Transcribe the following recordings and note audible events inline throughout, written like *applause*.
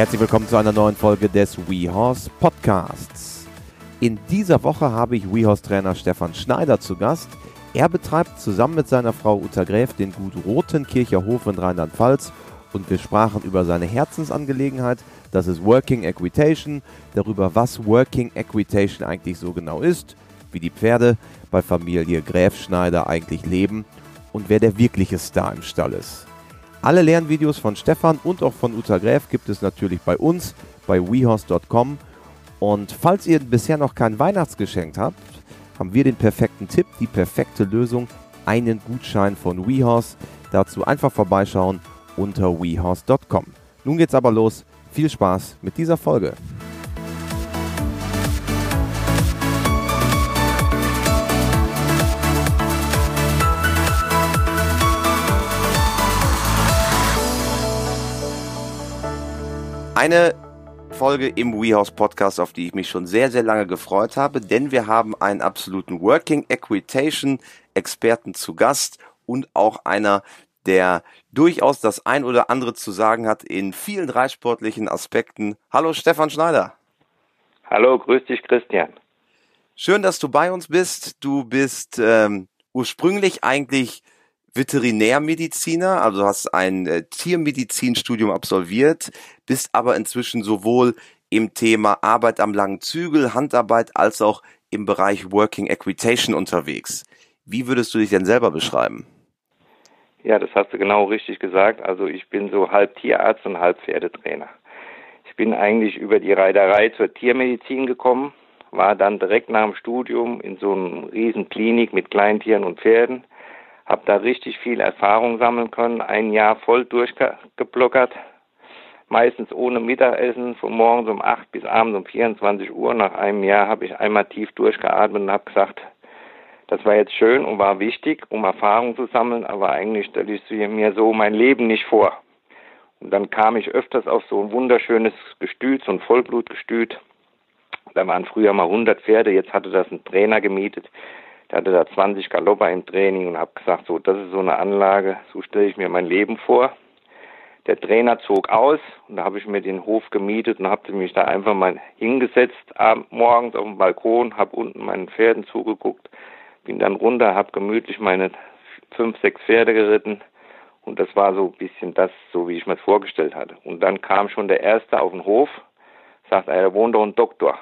Herzlich willkommen zu einer neuen Folge des WeHorse Podcasts. In dieser Woche habe ich WeHorse-Trainer Stefan Schneider zu Gast. Er betreibt zusammen mit seiner Frau Uta Gräf den Gut Rotenkircher Hof in Rheinland-Pfalz und wir sprachen über seine Herzensangelegenheit, das ist Working Equitation, darüber, was Working Equitation eigentlich so genau ist, wie die Pferde bei Familie Gräf Schneider eigentlich leben und wer der wirkliche Star im Stall ist. Alle Lernvideos von Stefan und auch von Uta Gräf gibt es natürlich bei uns bei wehorse.com. Und falls ihr bisher noch kein Weihnachtsgeschenk habt, haben wir den perfekten Tipp, die perfekte Lösung, einen Gutschein von WeHorse. Dazu einfach vorbeischauen unter wehorse.com. Nun geht's aber los. Viel Spaß mit dieser Folge. Eine Folge im WeHouse Podcast, auf die ich mich schon sehr, sehr lange gefreut habe, denn wir haben einen absoluten Working Equitation Experten zu Gast und auch einer, der durchaus das ein oder andere zu sagen hat in vielen reitsportlichen Aspekten. Hallo Stefan Schneider. Hallo, grüß dich Christian. Schön, dass du bei uns bist. Du bist ähm, ursprünglich eigentlich Veterinärmediziner, also hast ein äh, Tiermedizinstudium absolviert, bist aber inzwischen sowohl im Thema Arbeit am langen Zügel, Handarbeit als auch im Bereich Working Equitation unterwegs. Wie würdest du dich denn selber beschreiben? Ja, das hast du genau richtig gesagt. Also ich bin so halb Tierarzt und halb Pferdetrainer. Ich bin eigentlich über die Reiterei zur Tiermedizin gekommen, war dann direkt nach dem Studium in so einer riesen Klinik mit Kleintieren und Pferden habe da richtig viel Erfahrung sammeln können, ein Jahr voll durchgeblockert, meistens ohne Mittagessen, von morgens um 8 bis abends um 24 Uhr. Nach einem Jahr habe ich einmal tief durchgeatmet und habe gesagt, das war jetzt schön und war wichtig, um Erfahrung zu sammeln, aber eigentlich stelle ich mir so mein Leben nicht vor. Und dann kam ich öfters auf so ein wunderschönes Gestüt, so ein Vollblutgestüt. Da waren früher mal 100 Pferde, jetzt hatte das ein Trainer gemietet. Der hatte da 20 Galopper im Training und habe gesagt, so, das ist so eine Anlage, so stelle ich mir mein Leben vor. Der Trainer zog aus und da habe ich mir den Hof gemietet und habe mich da einfach mal hingesetzt, morgens auf dem Balkon, habe unten meinen Pferden zugeguckt, bin dann runter, habe gemütlich meine fünf, sechs Pferde geritten und das war so ein bisschen das, so wie ich mir das vorgestellt hatte. Und dann kam schon der Erste auf den Hof, sagt, er, da wohnt doch ein Doktor,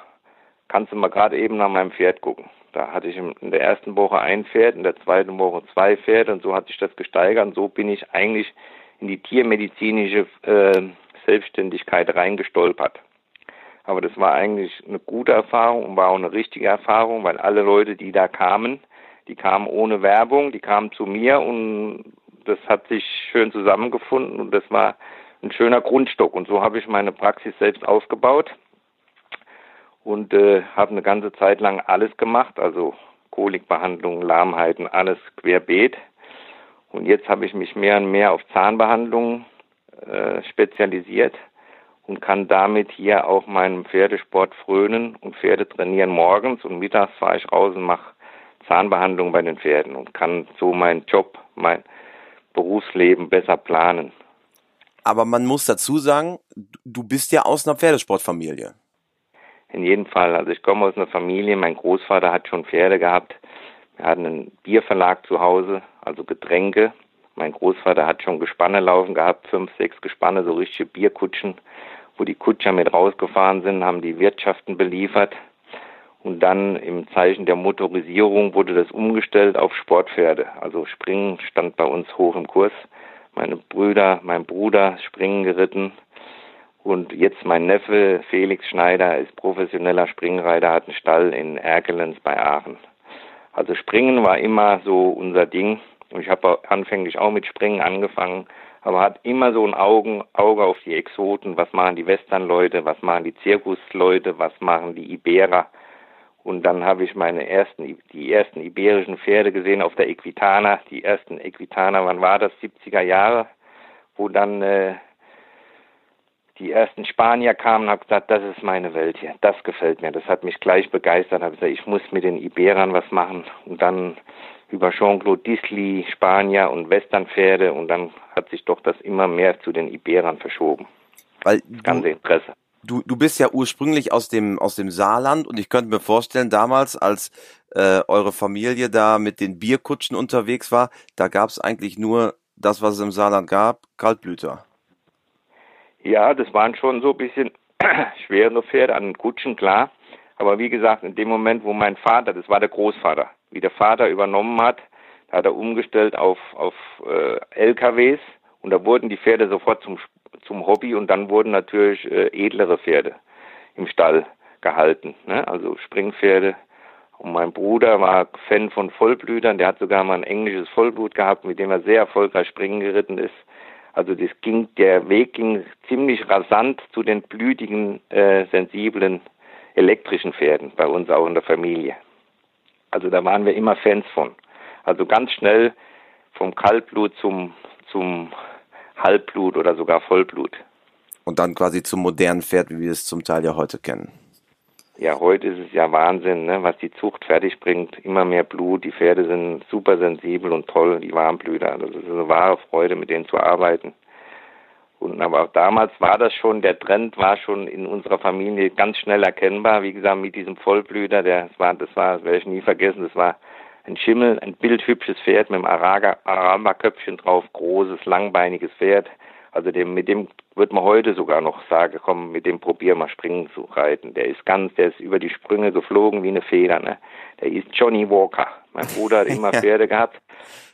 kannst du mal gerade eben nach meinem Pferd gucken. Da hatte ich in der ersten Woche ein Pferd, in der zweiten Woche zwei Pferde und so hat sich das gesteigert und so bin ich eigentlich in die tiermedizinische äh, Selbstständigkeit reingestolpert. Aber das war eigentlich eine gute Erfahrung und war auch eine richtige Erfahrung, weil alle Leute, die da kamen, die kamen ohne Werbung, die kamen zu mir und das hat sich schön zusammengefunden und das war ein schöner Grundstock. Und so habe ich meine Praxis selbst aufgebaut und äh, habe eine ganze Zeit lang alles gemacht, also Kolikbehandlung, Lahmheiten, alles querbeet. Und jetzt habe ich mich mehr und mehr auf Zahnbehandlungen äh, spezialisiert und kann damit hier auch meinem Pferdesport frönen und Pferde trainieren morgens und mittags fahre ich raus und mache Zahnbehandlung bei den Pferden und kann so meinen Job, mein Berufsleben besser planen. Aber man muss dazu sagen, du bist ja aus einer Pferdesportfamilie. In jedem Fall. Also ich komme aus einer Familie, mein Großvater hat schon Pferde gehabt. Wir hatten einen Bierverlag zu Hause, also Getränke. Mein Großvater hat schon Gespanne laufen gehabt, fünf, sechs Gespanne, so richtige Bierkutschen, wo die Kutscher mit rausgefahren sind, haben die Wirtschaften beliefert. Und dann im Zeichen der Motorisierung wurde das umgestellt auf Sportpferde. Also Springen stand bei uns hoch im Kurs. Meine Brüder, mein Bruder Springen geritten. Und jetzt mein Neffe Felix Schneider ist professioneller Springreiter, hat einen Stall in Erkelenz bei Aachen. Also Springen war immer so unser Ding. Und ich habe anfänglich auch mit Springen angefangen, aber hat immer so ein Augen, Auge auf die Exoten. Was machen die Westernleute? Was machen die Zirkusleute? Was machen die Iberer? Und dann habe ich meine ersten, die ersten iberischen Pferde gesehen auf der Equitana. Die ersten Equitana, wann war das? 70er Jahre, wo dann äh, die ersten Spanier kamen und haben gesagt, das ist meine Welt hier, das gefällt mir. Das hat mich gleich begeistert. Habe gesagt, ich muss mit den Iberern was machen. Und dann über Jean-Claude Disley, Spanier und Westernpferde und dann hat sich doch das immer mehr zu den Iberern verschoben. Weil das ganze Interesse. Du, du bist ja ursprünglich aus dem, aus dem Saarland und ich könnte mir vorstellen, damals, als äh, eure Familie da mit den Bierkutschen unterwegs war, da gab es eigentlich nur das, was es im Saarland gab, Kaltblüter. Ja, das waren schon so ein bisschen *clears throat* schwere Pferde an den Kutschen, klar. Aber wie gesagt, in dem Moment, wo mein Vater, das war der Großvater, wie der Vater übernommen hat, hat er umgestellt auf, auf äh, LKWs und da wurden die Pferde sofort zum, zum Hobby und dann wurden natürlich äh, edlere Pferde im Stall gehalten, ne? also Springpferde. Und mein Bruder war Fan von Vollblütern, der hat sogar mal ein englisches Vollblut gehabt, mit dem er sehr erfolgreich springen geritten ist. Also das ging, der Weg ging ziemlich rasant zu den blütigen, äh, sensiblen elektrischen Pferden bei uns auch in der Familie. Also da waren wir immer Fans von. Also ganz schnell vom Kaltblut zum, zum Halbblut oder sogar Vollblut. Und dann quasi zum modernen Pferd, wie wir es zum Teil ja heute kennen. Ja, heute ist es ja Wahnsinn, ne, was die Zucht fertig bringt. Immer mehr Blut, die Pferde sind super sensibel und toll, die Warmblüter. Das ist eine wahre Freude, mit denen zu arbeiten. Und aber auch damals war das schon, der Trend war schon in unserer Familie ganz schnell erkennbar. Wie gesagt, mit diesem Vollblüter, der, das war, das war, das werde ich nie vergessen, das war ein Schimmel, ein bildhübsches Pferd mit einem Araberköpfchen drauf, großes, langbeiniges Pferd. Also dem, mit dem wird man heute sogar noch sagen, komm, mit dem probier mal springen zu reiten. Der ist ganz, der ist über die Sprünge geflogen wie eine Feder, ne? Der ist Johnny Walker. Mein Bruder hat *laughs* immer Pferde gehabt.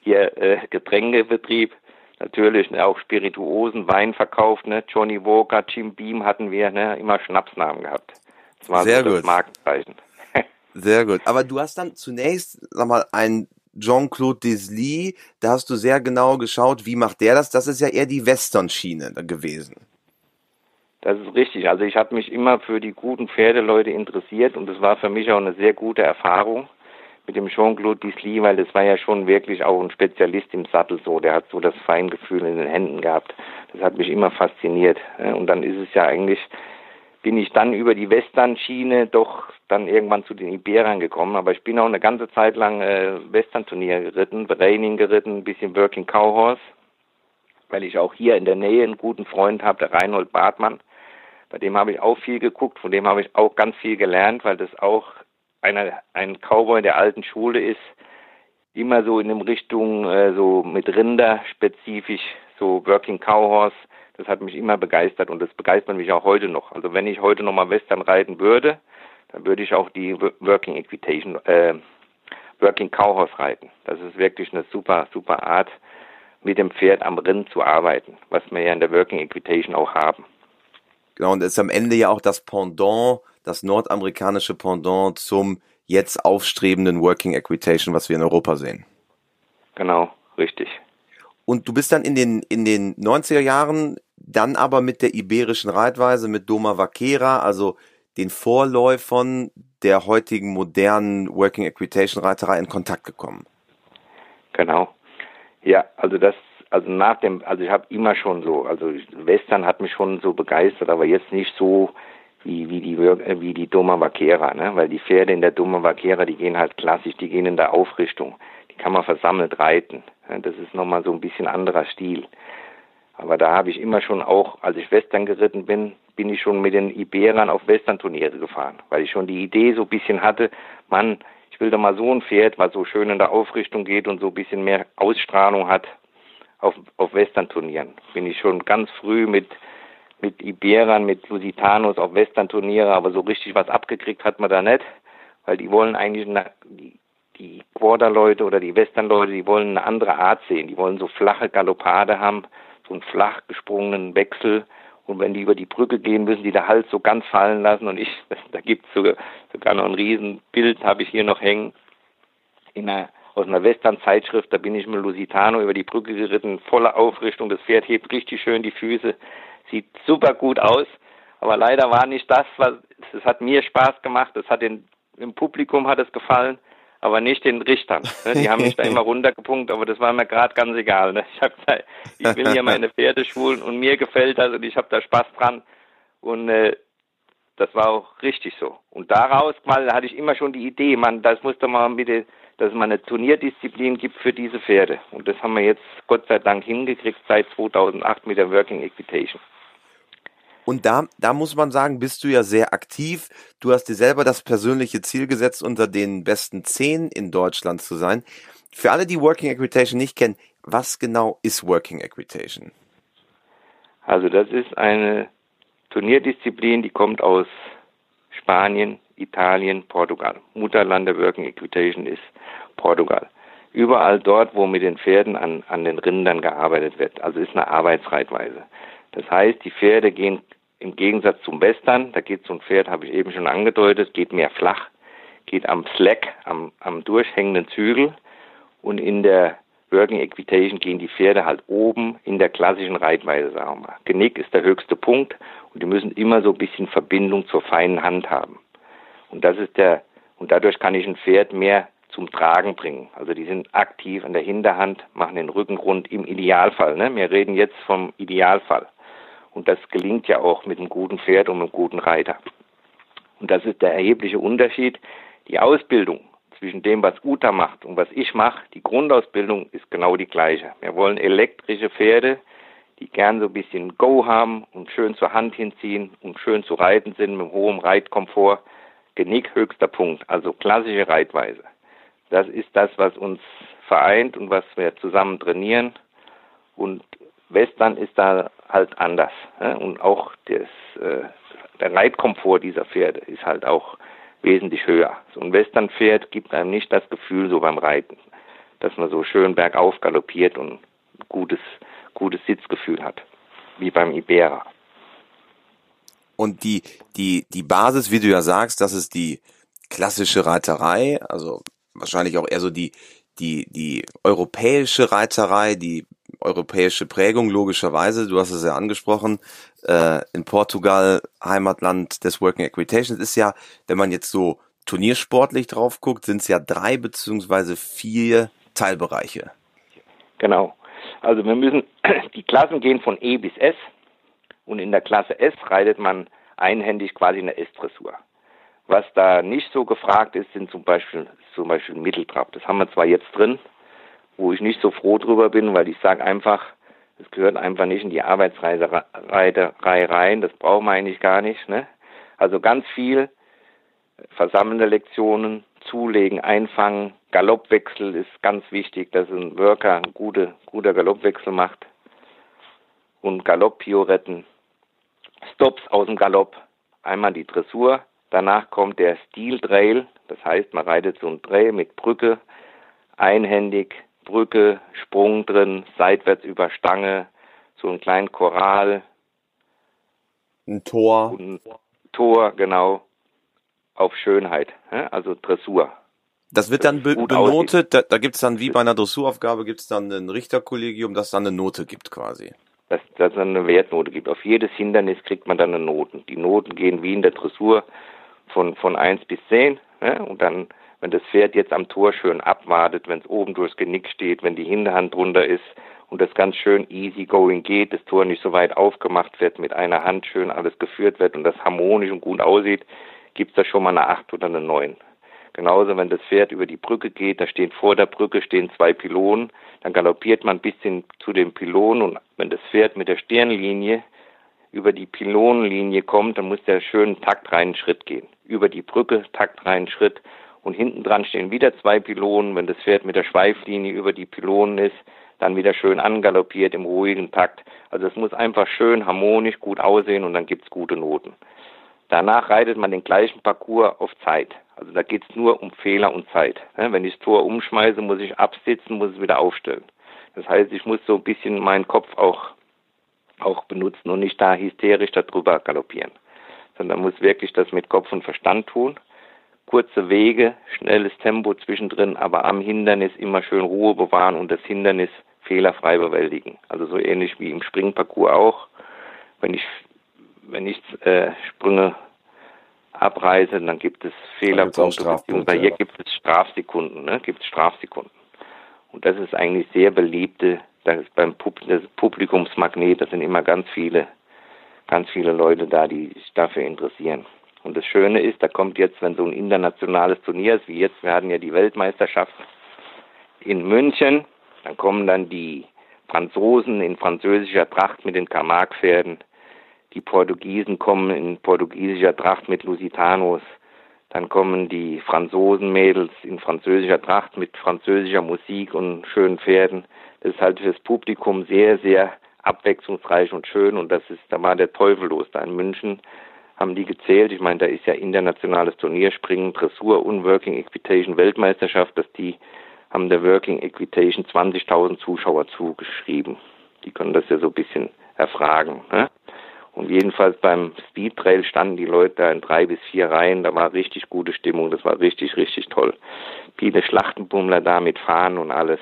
Hier äh, Getränkebetrieb natürlich ne, auch Spirituosen, Wein verkauft, ne? Johnny Walker, Jim Beam hatten wir, ne? immer Schnapsnamen gehabt. Das war Sehr so das gut. Markenzeichen. *laughs* Sehr gut. Aber du hast dann zunächst, sag mal, ein Jean-Claude Desley, da hast du sehr genau geschaut, wie macht der das? Das ist ja eher die Western-Schiene gewesen. Das ist richtig. Also ich habe mich immer für die guten Pferdeleute interessiert und es war für mich auch eine sehr gute Erfahrung mit dem Jean-Claude Disly, weil das war ja schon wirklich auch ein Spezialist im Sattel so. Der hat so das Feingefühl in den Händen gehabt. Das hat mich immer fasziniert. Und dann ist es ja eigentlich, bin ich dann über die Western-Schiene doch dann irgendwann zu den Iberern gekommen. Aber ich bin auch eine ganze Zeit lang äh, Western-Turnier geritten, Reining geritten, ein bisschen Working Cowhorse, weil ich auch hier in der Nähe einen guten Freund habe, der Reinhold Bartmann. Bei dem habe ich auch viel geguckt, von dem habe ich auch ganz viel gelernt, weil das auch einer, ein Cowboy der alten Schule ist, immer so in eine Richtung äh, so mit Rinder spezifisch, so Working Cowhorse. Das hat mich immer begeistert und das begeistert mich auch heute noch. Also wenn ich heute nochmal Western reiten würde, dann würde ich auch die Working Equitation, äh, Working Cowhorse reiten. Das ist wirklich eine super, super Art, mit dem Pferd am Rind zu arbeiten, was wir ja in der Working Equitation auch haben. Genau, und das ist am Ende ja auch das Pendant das nordamerikanische Pendant zum jetzt aufstrebenden Working Equitation, was wir in Europa sehen. Genau, richtig. Und du bist dann in den, in den 90er Jahren dann aber mit der iberischen Reitweise, mit Doma Vaquera, also den Vorläufern der heutigen modernen Working Equitation Reiterei in Kontakt gekommen. Genau. Ja, also das, also nach dem, also ich habe immer schon so, also Western hat mich schon so begeistert, aber jetzt nicht so wie, wie die, äh, wie die Doma Vaquera, ne? weil die Pferde in der Doma Vaquera, die gehen halt klassisch, die gehen in der Aufrichtung. Die kann man versammelt reiten. Ne? Das ist nochmal so ein bisschen anderer Stil. Aber da habe ich immer schon auch, als ich Western geritten bin, bin ich schon mit den Iberern auf Western-Turniere gefahren, weil ich schon die Idee so ein bisschen hatte, Mann, ich will doch mal so ein Pferd, was so schön in der Aufrichtung geht und so ein bisschen mehr Ausstrahlung hat, auf, auf Western-Turnieren. Bin ich schon ganz früh mit mit Iberern, mit Lusitanos auf Western-Turniere, aber so richtig was abgekriegt hat man da nicht, weil die wollen eigentlich, eine, die, die Quarter-Leute oder die Western-Leute, die wollen eine andere Art sehen. Die wollen so flache Galoppade haben, so einen flach gesprungenen Wechsel. Und wenn die über die Brücke gehen, müssen die der Hals so ganz fallen lassen. Und ich, *laughs* da gibt's sogar, sogar noch ein Riesenbild, habe ich hier noch hängen, in einer, aus einer Western-Zeitschrift. Da bin ich mit Lusitano über die Brücke geritten, volle Aufrichtung. Das Pferd hebt richtig schön die Füße sieht super gut aus, aber leider war nicht das, was es hat mir Spaß gemacht, es hat den im Publikum hat es gefallen, aber nicht den Richtern. Ne? Die haben mich da immer *laughs* runtergepunkt, aber das war mir gerade ganz egal. Ne? Ich hab da, ich will hier meine Pferde schulen und mir gefällt das und ich habe da Spaß dran und äh, das war auch richtig so. Und daraus mal hatte ich immer schon die Idee, man, das musste man mit den dass es mal eine Turnierdisziplin gibt für diese Pferde. Und das haben wir jetzt Gott sei Dank hingekriegt seit 2008 mit der Working Equitation. Und da, da muss man sagen, bist du ja sehr aktiv. Du hast dir selber das persönliche Ziel gesetzt, unter den besten zehn in Deutschland zu sein. Für alle, die Working Equitation nicht kennen, was genau ist Working Equitation? Also das ist eine Turnierdisziplin, die kommt aus Spanien, Italien, Portugal. Mutterland der Working Equitation ist Portugal. Überall dort, wo mit den Pferden an, an den Rindern gearbeitet wird. Also ist eine Arbeitsreitweise. Das heißt, die Pferde gehen im Gegensatz zum Western, da geht so ein Pferd, habe ich eben schon angedeutet, geht mehr flach, geht am Slack, am, am durchhängenden Zügel und in der Working Equitation gehen die Pferde halt oben in der klassischen Reitweise, sagen wir mal. Genick ist der höchste Punkt und die müssen immer so ein bisschen Verbindung zur feinen Hand haben. Und das ist der, und dadurch kann ich ein Pferd mehr zum Tragen bringen. Also die sind aktiv an der Hinterhand, machen den Rücken rund im Idealfall. Ne? Wir reden jetzt vom Idealfall. Und das gelingt ja auch mit einem guten Pferd und einem guten Reiter. Und das ist der erhebliche Unterschied. Die Ausbildung zwischen dem, was Uta macht und was ich mache, die Grundausbildung ist genau die gleiche. Wir wollen elektrische Pferde, die gern so ein bisschen Go haben und schön zur Hand hinziehen und schön zu reiten sind mit hohem Reitkomfort. Genick höchster Punkt, also klassische Reitweise. Das ist das, was uns vereint und was wir zusammen trainieren. Und Western ist da halt anders. Und auch das, äh, der Reitkomfort dieser Pferde ist halt auch wesentlich höher. So ein Westernpferd gibt einem nicht das Gefühl, so beim Reiten, dass man so schön bergauf galoppiert und gutes, gutes Sitzgefühl hat, wie beim Ibera. Und die, die, die Basis, wie du ja sagst, das ist die klassische Reiterei, also wahrscheinlich auch eher so die, die, die europäische Reiterei, die europäische Prägung, logischerweise. Du hast es ja angesprochen. Äh, in Portugal, Heimatland des Working Equitation, ist ja, wenn man jetzt so turniersportlich drauf guckt, sind es ja drei beziehungsweise vier Teilbereiche. Genau. Also wir müssen, *clears throat* die Klassen gehen von E bis S und in der Klasse S reitet man einhändig quasi eine S-Dressur. Was da nicht so gefragt ist, sind zum Beispiel, zum Beispiel Mitteltrab. Das haben wir zwar jetzt drin, wo ich nicht so froh drüber bin, weil ich sage einfach, es gehört einfach nicht in die Arbeitsreiterei rein, das brauchen wir eigentlich gar nicht. Ne? Also ganz viel versammelnde Lektionen, zulegen, einfangen, Galoppwechsel ist ganz wichtig, dass ein Worker ein gute, guter Galoppwechsel macht und Galopppioretten, Stops aus dem Galopp, einmal die Dressur, danach kommt der Stil-Trail, das heißt, man reitet so ein Trail mit Brücke, einhändig, Brücke, Sprung drin, seitwärts über Stange, so einen kleinen Choral. Ein Tor. Ein Tor, genau. Auf Schönheit, also Dressur. Das wird dann be benotet, da, da gibt es dann wie bei einer Dressuraufgabe, gibt es dann ein Richterkollegium, das dann eine Note gibt quasi. Dass das dann eine Wertnote gibt. Auf jedes Hindernis kriegt man dann eine Noten. Die Noten gehen wie in der Dressur von, von 1 bis 10 ne? und dann wenn das Pferd jetzt am Tor schön abwartet, wenn es oben durchs Genick steht, wenn die Hinterhand drunter ist und das ganz schön easy going geht, das Tor nicht so weit aufgemacht wird, mit einer Hand schön alles geführt wird und das harmonisch und gut aussieht, gibt es da schon mal eine 8 oder eine 9. Genauso, wenn das Pferd über die Brücke geht, da stehen vor der Brücke stehen zwei Pylonen, dann galoppiert man ein bisschen zu den Pylonen und wenn das Pferd mit der Stirnlinie über die Pylonenlinie kommt, dann muss der schön taktreinen Schritt gehen. Über die Brücke taktreinen Schritt und hinten dran stehen wieder zwei Pylonen. Wenn das Pferd mit der Schweiflinie über die Pylonen ist, dann wieder schön angaloppiert im ruhigen Takt. Also es muss einfach schön harmonisch gut aussehen und dann gibt's gute Noten. Danach reitet man den gleichen Parcours auf Zeit. Also da geht's nur um Fehler und Zeit. Wenn ich das Tor umschmeiße, muss ich absitzen, muss es wieder aufstellen. Das heißt, ich muss so ein bisschen meinen Kopf auch, auch benutzen und nicht da hysterisch darüber galoppieren. Sondern muss wirklich das mit Kopf und Verstand tun kurze Wege, schnelles Tempo zwischendrin, aber am Hindernis immer schön Ruhe bewahren und das Hindernis fehlerfrei bewältigen. Also so ähnlich wie im Springparcours auch. Wenn ich wenn ich äh, Sprünge abreise, dann gibt es Fehlerpunkte, beziehungsweise hier gibt es Strafsekunden, ne? gibt es Strafsekunden. Und das ist eigentlich sehr beliebte, das ist beim Pub das Publikumsmagnet, da sind immer ganz viele, ganz viele Leute da, die sich dafür interessieren. Und das Schöne ist, da kommt jetzt, wenn so ein internationales Turnier ist, wie jetzt, wir hatten ja die Weltmeisterschaft in München, dann kommen dann die Franzosen in französischer Tracht mit den Camargue-Pferden, Die Portugiesen kommen in portugiesischer Tracht mit Lusitanos. Dann kommen die Franzosenmädels in französischer Tracht mit französischer Musik und schönen Pferden. Das ist halt fürs Publikum sehr, sehr abwechslungsreich und schön und das ist, da war der Teufel los. Da in München haben die gezählt. Ich meine, da ist ja internationales Turnierspringen, Dressur und Working Equitation Weltmeisterschaft, dass die haben der Working Equitation 20.000 Zuschauer zugeschrieben. Die können das ja so ein bisschen erfragen. Ne? Und jedenfalls beim Speed Trail standen die Leute da in drei bis vier Reihen. Da war richtig gute Stimmung. Das war richtig, richtig toll. Viele Schlachtenbummler da mit Fahnen und alles.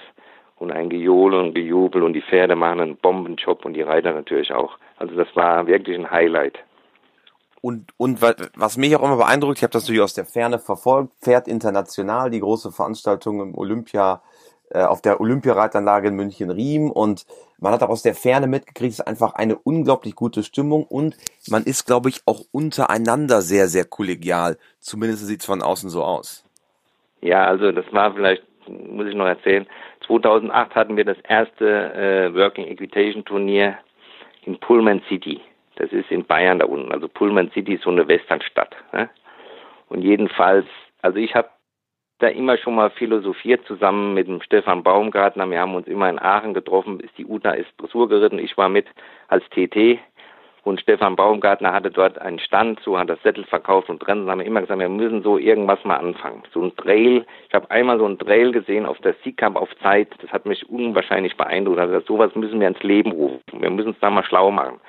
Und ein Gejohle und Gejubel und die Pferde machen einen Bombenjob und die Reiter natürlich auch. Also das war wirklich ein Highlight. Und, und was mich auch immer beeindruckt, ich habe das natürlich aus der Ferne verfolgt, Pferd International, die große Veranstaltung im Olympia äh, auf der Olympiareitanlage in München-Riem und man hat auch aus der Ferne mitgekriegt, es ist einfach eine unglaublich gute Stimmung und man ist, glaube ich, auch untereinander sehr, sehr kollegial. Zumindest sieht es von außen so aus. Ja, also das war vielleicht, muss ich noch erzählen, 2008 hatten wir das erste äh, Working Equitation Turnier in Pullman City. Das ist in Bayern da unten. Also Pullman City ist so eine Westernstadt. Ne? Und jedenfalls, also ich habe da immer schon mal philosophiert zusammen mit dem Stefan Baumgartner. Wir haben uns immer in Aachen getroffen, ist die Uta ist Dressur geritten. Ich war mit als TT und Stefan Baumgartner hatte dort einen Stand, so hat er Sättel verkauft und drin haben wir immer gesagt, wir müssen so irgendwas mal anfangen. So ein Trail, ich habe einmal so ein Trail gesehen auf der Seacup auf Zeit, das hat mich unwahrscheinlich beeindruckt. Also sowas müssen wir ins Leben rufen. Wir müssen es da mal schlau machen.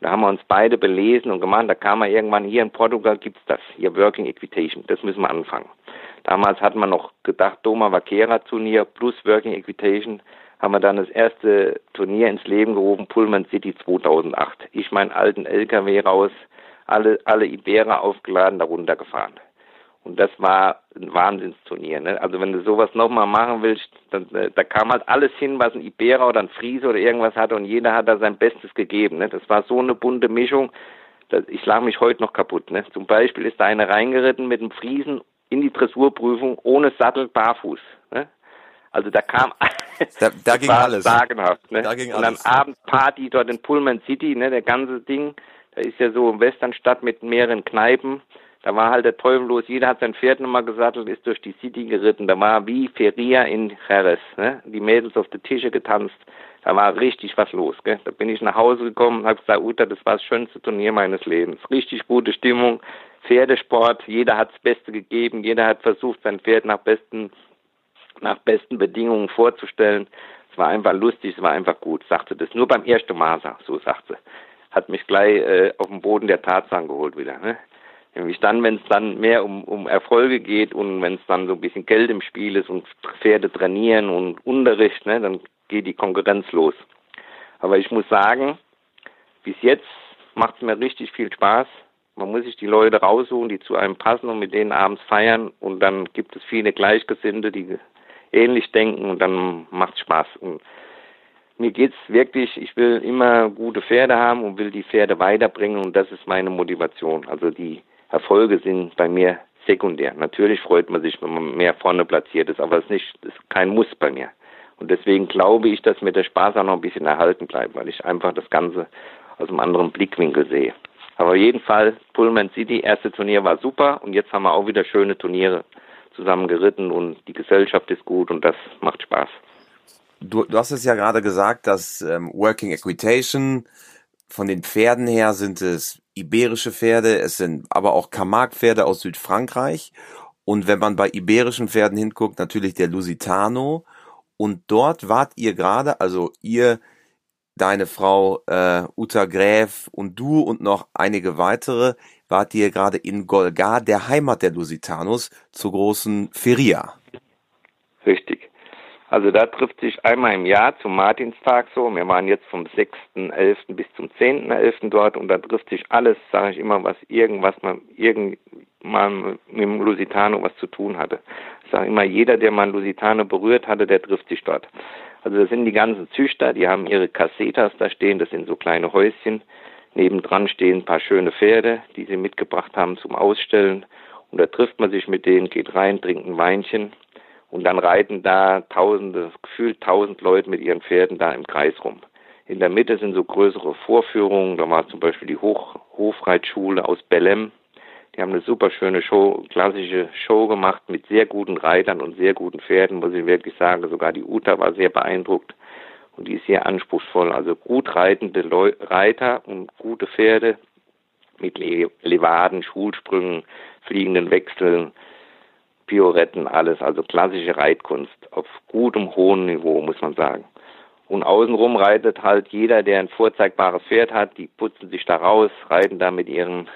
Und da haben wir uns beide belesen und gemacht, da kam man irgendwann, hier in Portugal gibt's das, hier Working Equitation, das müssen wir anfangen. Damals hat man noch gedacht, Doma Vaquera Turnier plus Working Equitation haben wir dann das erste Turnier ins Leben gerufen, Pullman City 2008. Ich meinen alten LKW raus, alle, alle Ibera aufgeladen, darunter gefahren. Und das war ein Wahnsinnsturnier. Ne? Also wenn du sowas nochmal machen willst, dann, äh, da kam halt alles hin, was ein Ibera oder ein Friese oder irgendwas hatte und jeder hat da sein Bestes gegeben. Ne? Das war so eine bunte Mischung, dass ich lag mich heute noch kaputt. Ne? Zum Beispiel ist da einer reingeritten mit einem Friesen in die Dressurprüfung ohne Sattel barfuß. Ne? Also da kam da, da *laughs* ging alles. Sagenhaft, ne? Da ging und alles. dann Abend Party dort in Pullman City, ne, der ganze Ding. Da ist ja so eine Westernstadt mit mehreren Kneipen. Da war halt der Teufel los. Jeder hat sein Pferd nochmal gesattelt, ist durch die City geritten. Da war wie Feria in Jerez, ne? Die Mädels auf die Tische getanzt. Da war richtig was los, gell? Da bin ich nach Hause gekommen und habe gesagt, Uta, das war das schönste Turnier meines Lebens. Richtig gute Stimmung. Pferdesport, jeder hat das Beste gegeben, jeder hat versucht, sein Pferd nach besten, nach besten Bedingungen vorzustellen. Es war einfach lustig, es war einfach gut, sagte das. Nur beim ersten Mal, so sagte. Hat mich gleich äh, auf den Boden der Tatsachen geholt wieder. Ne? Nämlich dann, wenn es dann mehr um, um Erfolge geht und wenn es dann so ein bisschen Geld im Spiel ist und Pferde trainieren und Unterricht, ne, dann geht die Konkurrenz los. Aber ich muss sagen, bis jetzt macht es mir richtig viel Spaß. Man muss sich die Leute raussuchen, die zu einem passen und mit denen abends feiern. Und dann gibt es viele Gleichgesinnte, die ähnlich denken und dann macht es Spaß. Und mir geht's wirklich, ich will immer gute Pferde haben und will die Pferde weiterbringen und das ist meine Motivation. Also die Erfolge sind bei mir sekundär. Natürlich freut man sich, wenn man mehr vorne platziert ist, aber es ist, ist kein Muss bei mir. Und deswegen glaube ich, dass mir der Spaß auch noch ein bisschen erhalten bleibt, weil ich einfach das Ganze aus einem anderen Blickwinkel sehe. Aber auf jeden Fall, Pullman City, erste Turnier war super und jetzt haben wir auch wieder schöne Turniere zusammen geritten und die Gesellschaft ist gut und das macht Spaß. Du, du hast es ja gerade gesagt, dass ähm, Working Equitation von den Pferden her sind es iberische Pferde, es sind aber auch Camargue-Pferde aus Südfrankreich. Und wenn man bei iberischen Pferden hinguckt, natürlich der Lusitano. Und dort wart ihr gerade, also ihr deine Frau äh, Uta Gräf und du und noch einige weitere wart ihr gerade in Golgar, der Heimat der Lusitanos, zur großen Feria. Richtig. Also da trifft sich einmal im Jahr zum Martinstag so. Wir waren jetzt vom 6.11. bis zum 10.11. dort und da trifft sich alles, sage ich immer, was irgendwas man irgendwann mit dem Lusitano was zu tun hatte. Ich sage immer, jeder, der mal Lusitano berührt hatte, der trifft sich dort. Also das sind die ganzen Züchter, die haben ihre Cassetas da stehen, das sind so kleine Häuschen. Nebendran stehen ein paar schöne Pferde, die sie mitgebracht haben zum Ausstellen. Und da trifft man sich mit denen, geht rein, trinkt ein Weinchen. Und dann reiten da tausende, gefühlt tausend Leute mit ihren Pferden da im Kreis rum. In der Mitte sind so größere Vorführungen. Da war zum Beispiel die Hoch Hofreitschule aus Belém. Die haben eine super schöne Show, klassische Show gemacht mit sehr guten Reitern und sehr guten Pferden, muss ich wirklich sagen. Sogar die Uta war sehr beeindruckt und die ist sehr anspruchsvoll. Also gut reitende Leu Reiter und gute Pferde mit Le Levaden, Schulsprüngen, fliegenden Wechseln, Pioretten, alles. Also klassische Reitkunst auf gutem, hohem Niveau, muss man sagen. Und außenrum reitet halt jeder, der ein vorzeigbares Pferd hat, die putzen sich da raus, reiten da mit ihren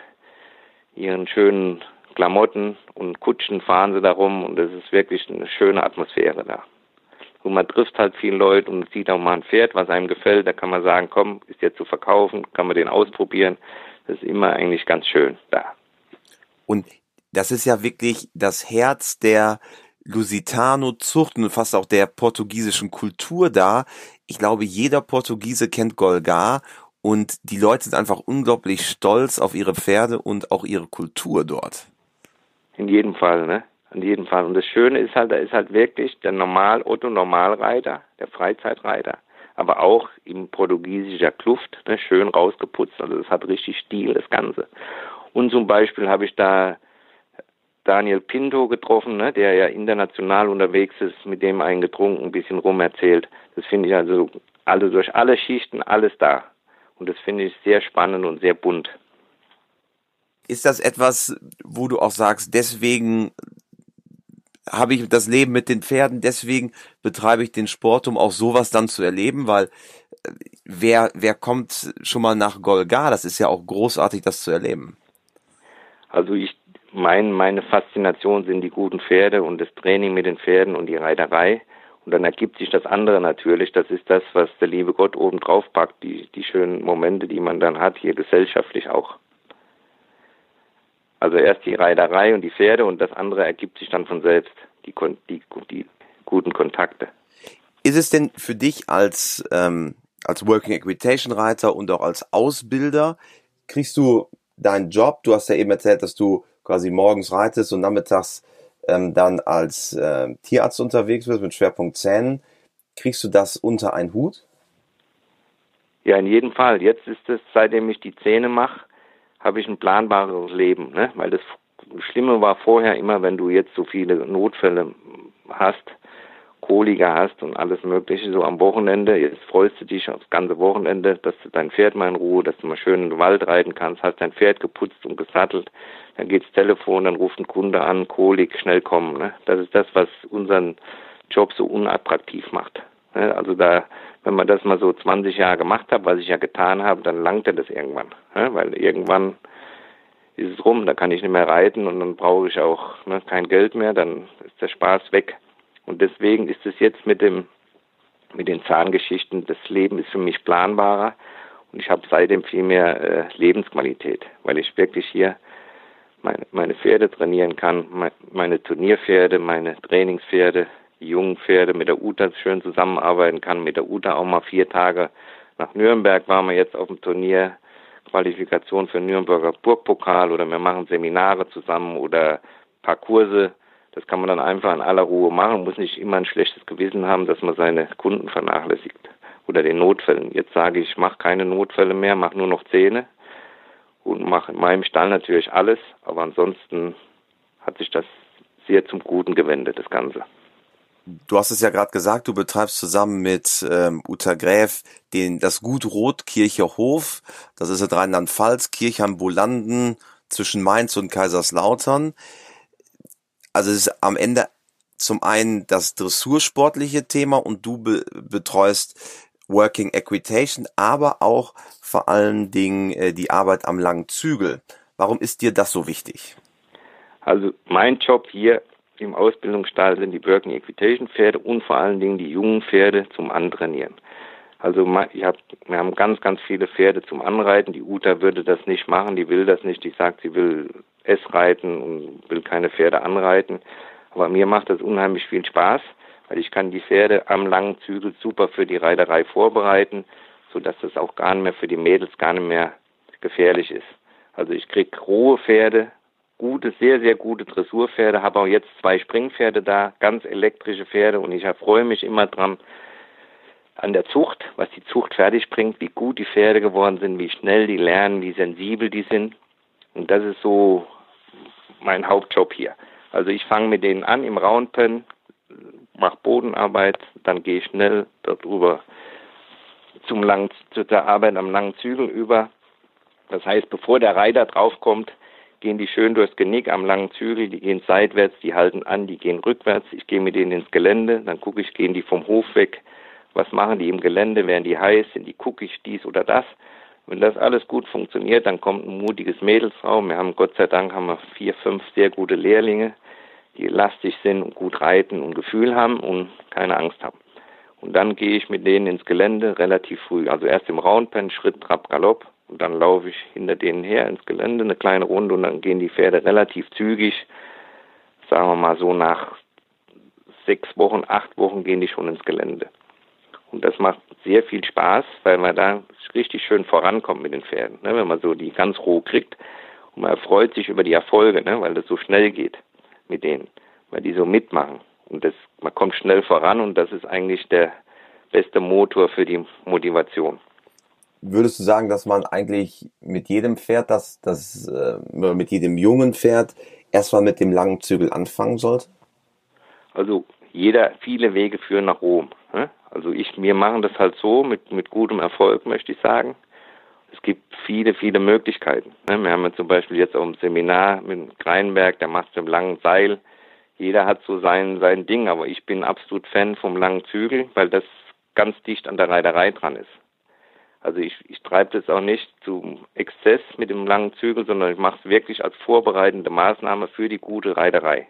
ihren schönen Klamotten und Kutschen fahren sie da rum und es ist wirklich eine schöne Atmosphäre da. Und man trifft halt viele Leute und sieht auch mal ein Pferd, was einem gefällt, da kann man sagen, komm, ist jetzt zu verkaufen, kann man den ausprobieren. Das ist immer eigentlich ganz schön da. Und das ist ja wirklich das Herz der Lusitano-Zucht und fast auch der portugiesischen Kultur da. Ich glaube, jeder Portugiese kennt Golgar und die Leute sind einfach unglaublich stolz auf ihre Pferde und auch ihre Kultur dort. In jedem Fall, ne? In jedem Fall. Und das Schöne ist halt, da ist halt wirklich der Normal, Otto Normalreiter, der Freizeitreiter, aber auch im portugiesischer Kluft, ne, schön rausgeputzt. Also das hat richtig Stil, das Ganze. Und zum Beispiel habe ich da Daniel Pinto getroffen, ne, der ja international unterwegs ist, mit dem einen getrunken, ein bisschen rum erzählt. Das finde ich also, also durch alle Schichten, alles da. Und das finde ich sehr spannend und sehr bunt. Ist das etwas, wo du auch sagst, deswegen habe ich das Leben mit den Pferden, deswegen betreibe ich den Sport, um auch sowas dann zu erleben, weil äh, wer, wer kommt schon mal nach Golgar? Das ist ja auch großartig, das zu erleben. Also ich, mein, meine Faszination sind die guten Pferde und das Training mit den Pferden und die Reiterei. Und dann ergibt sich das andere natürlich. Das ist das, was der liebe Gott oben drauf packt, die, die schönen Momente, die man dann hat, hier gesellschaftlich auch. Also erst die Reiterei und die Pferde und das andere ergibt sich dann von selbst, die, die, die guten Kontakte. Ist es denn für dich als, ähm, als Working Equitation Reiter und auch als Ausbilder, kriegst du deinen Job, du hast ja eben erzählt, dass du quasi morgens reitest und nachmittags ähm, dann als äh, Tierarzt unterwegs bist mit Schwerpunkt Zähnen, kriegst du das unter einen Hut? Ja, in jedem Fall. Jetzt ist es, seitdem ich die Zähne mache, habe ich ein planbares Leben. Ne? Weil das Schlimme war vorher immer, wenn du jetzt so viele Notfälle hast, Koliker hast und alles Mögliche so am Wochenende. Jetzt freust du dich aufs ganze Wochenende, dass du dein Pferd mal in Ruhe, dass du mal schön in den Wald reiten kannst, hast dein Pferd geputzt und gesattelt. Dann geht's Telefon, dann ruft ein Kunde an, Kolik, schnell kommen. Ne? Das ist das, was unseren Job so unattraktiv macht. Ne? Also da, wenn man das mal so 20 Jahre gemacht hat, was ich ja getan habe, dann langte das irgendwann. Ne? Weil irgendwann ist es rum, da kann ich nicht mehr reiten und dann brauche ich auch ne, kein Geld mehr, dann ist der Spaß weg. Und deswegen ist es jetzt mit dem mit den Zahngeschichten, das Leben ist für mich planbarer. Und ich habe seitdem viel mehr äh, Lebensqualität, weil ich wirklich hier meine, meine Pferde trainieren kann, meine, meine Turnierpferde, meine Trainingspferde, jungen Pferde mit der Uta schön zusammenarbeiten kann, mit der Uta auch mal vier Tage nach Nürnberg waren wir jetzt auf dem Turnier, Qualifikation für Nürnberger Burgpokal oder wir machen Seminare zusammen oder paar Kurse das kann man dann einfach in aller Ruhe machen, muss nicht immer ein schlechtes Gewissen haben, dass man seine Kunden vernachlässigt oder den Notfällen. Jetzt sage ich, ich mache keine Notfälle mehr, mache nur noch Zähne und mache in meinem Stall natürlich alles, aber ansonsten hat sich das sehr zum Guten gewendet, das Ganze. Du hast es ja gerade gesagt, du betreibst zusammen mit ähm, Uta Gräf den, das Gut Rotkircher Hof. Das ist in Rheinland-Pfalz, Kirchheim-Bolanden zwischen Mainz und Kaiserslautern. Also es ist am Ende zum einen das dressursportliche Thema und du be betreust Working Equitation, aber auch vor allen Dingen äh, die Arbeit am langen Zügel. Warum ist dir das so wichtig? Also mein Job hier im Ausbildungsstall sind die Working Equitation Pferde und vor allen Dingen die jungen Pferde zum Antrainieren. Also hab, wir haben ganz, ganz viele Pferde zum Anreiten. Die Uta würde das nicht machen, die will das nicht. Die sagt, sie will es reiten und will keine Pferde anreiten. Aber mir macht das unheimlich viel Spaß, weil ich kann die Pferde am langen Zügel super für die Reiterei vorbereiten, sodass das auch gar nicht mehr für die Mädels gar nicht mehr gefährlich ist. Also ich krieg rohe Pferde, gute, sehr, sehr gute Dressurpferde, habe auch jetzt zwei Springpferde da, ganz elektrische Pferde und ich freue mich immer dran, an der Zucht, was die Zucht fertig bringt, wie gut die Pferde geworden sind, wie schnell die lernen, wie sensibel die sind. Und das ist so mein Hauptjob hier. Also ich fange mit denen an im Roundpen, mache Bodenarbeit, dann gehe ich schnell darüber zum langen, zu der Arbeit am langen Zügel über. Das heißt, bevor der Reiter draufkommt, gehen die schön durchs Genick am langen Zügel, die gehen seitwärts, die halten an, die gehen rückwärts. Ich gehe mit denen ins Gelände, dann gucke ich, gehen die vom Hof weg, was machen die im Gelände, werden die heiß, sind die guckig, dies oder das. Wenn das alles gut funktioniert, dann kommt ein mutiges Mädelsraum. Wir haben Gott sei Dank haben wir vier, fünf sehr gute Lehrlinge, die lastig sind und gut reiten und Gefühl haben und keine Angst haben. Und dann gehe ich mit denen ins Gelände relativ früh. Also erst im Roundpen, Schritt, Trab, Galopp. Und dann laufe ich hinter denen her ins Gelände, eine kleine Runde und dann gehen die Pferde relativ zügig, sagen wir mal so nach sechs Wochen, acht Wochen gehen die schon ins Gelände. Und das macht sehr viel Spaß, weil man da richtig schön vorankommt mit den Pferden. Ne? Wenn man so die ganz roh kriegt und man erfreut sich über die Erfolge, ne? weil das so schnell geht mit denen, weil die so mitmachen. Und das, man kommt schnell voran und das ist eigentlich der beste Motor für die Motivation. Würdest du sagen, dass man eigentlich mit jedem Pferd, das, das äh, mit jedem jungen Pferd erstmal mit dem langen Zügel anfangen sollte? Also jeder, viele Wege führen nach Rom. Ne? Also ich, wir machen das halt so mit, mit gutem Erfolg, möchte ich sagen. Es gibt viele, viele Möglichkeiten. Ne? Wir haben ja zum Beispiel jetzt auch ein Seminar mit Kreinberg, der macht es im langen Seil. Jeder hat so sein, sein Ding, aber ich bin absolut Fan vom langen Zügel, weil das ganz dicht an der Reiterei dran ist. Also ich, ich treibe das auch nicht zum Exzess mit dem langen Zügel, sondern ich mache es wirklich als vorbereitende Maßnahme für die gute Reiterei.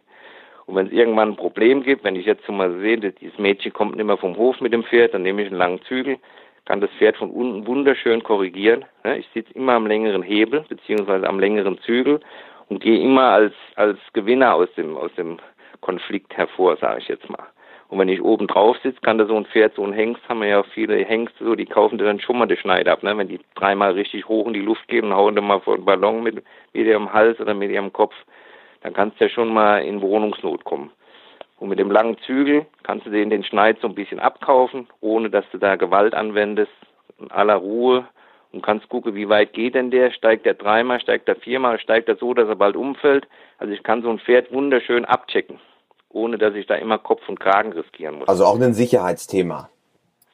Und wenn es irgendwann ein Problem gibt, wenn ich jetzt mal sehe, dieses Mädchen kommt nicht mehr vom Hof mit dem Pferd, dann nehme ich einen langen Zügel, kann das Pferd von unten wunderschön korrigieren. Ich sitze immer am längeren Hebel beziehungsweise am längeren Zügel und gehe immer als als Gewinner aus dem aus dem Konflikt hervor, sage ich jetzt mal. Und wenn ich oben drauf sitze, kann da so ein Pferd, so ein Hengst, haben wir ja viele Hengste, so, die kaufen dir dann schon mal den Schneid ab, ne? Wenn die dreimal richtig hoch in die Luft gehen und hauen dann mal vor den Ballon mit, mit ihrem Hals oder mit ihrem Kopf dann kannst du ja schon mal in Wohnungsnot kommen. Und mit dem langen Zügel kannst du den, den Schneid so ein bisschen abkaufen, ohne dass du da Gewalt anwendest, in aller Ruhe und kannst gucken, wie weit geht denn der, steigt der dreimal, steigt er viermal, steigt er so, dass er bald umfällt. Also ich kann so ein Pferd wunderschön abchecken, ohne dass ich da immer Kopf und Kragen riskieren muss. Also auch ein Sicherheitsthema.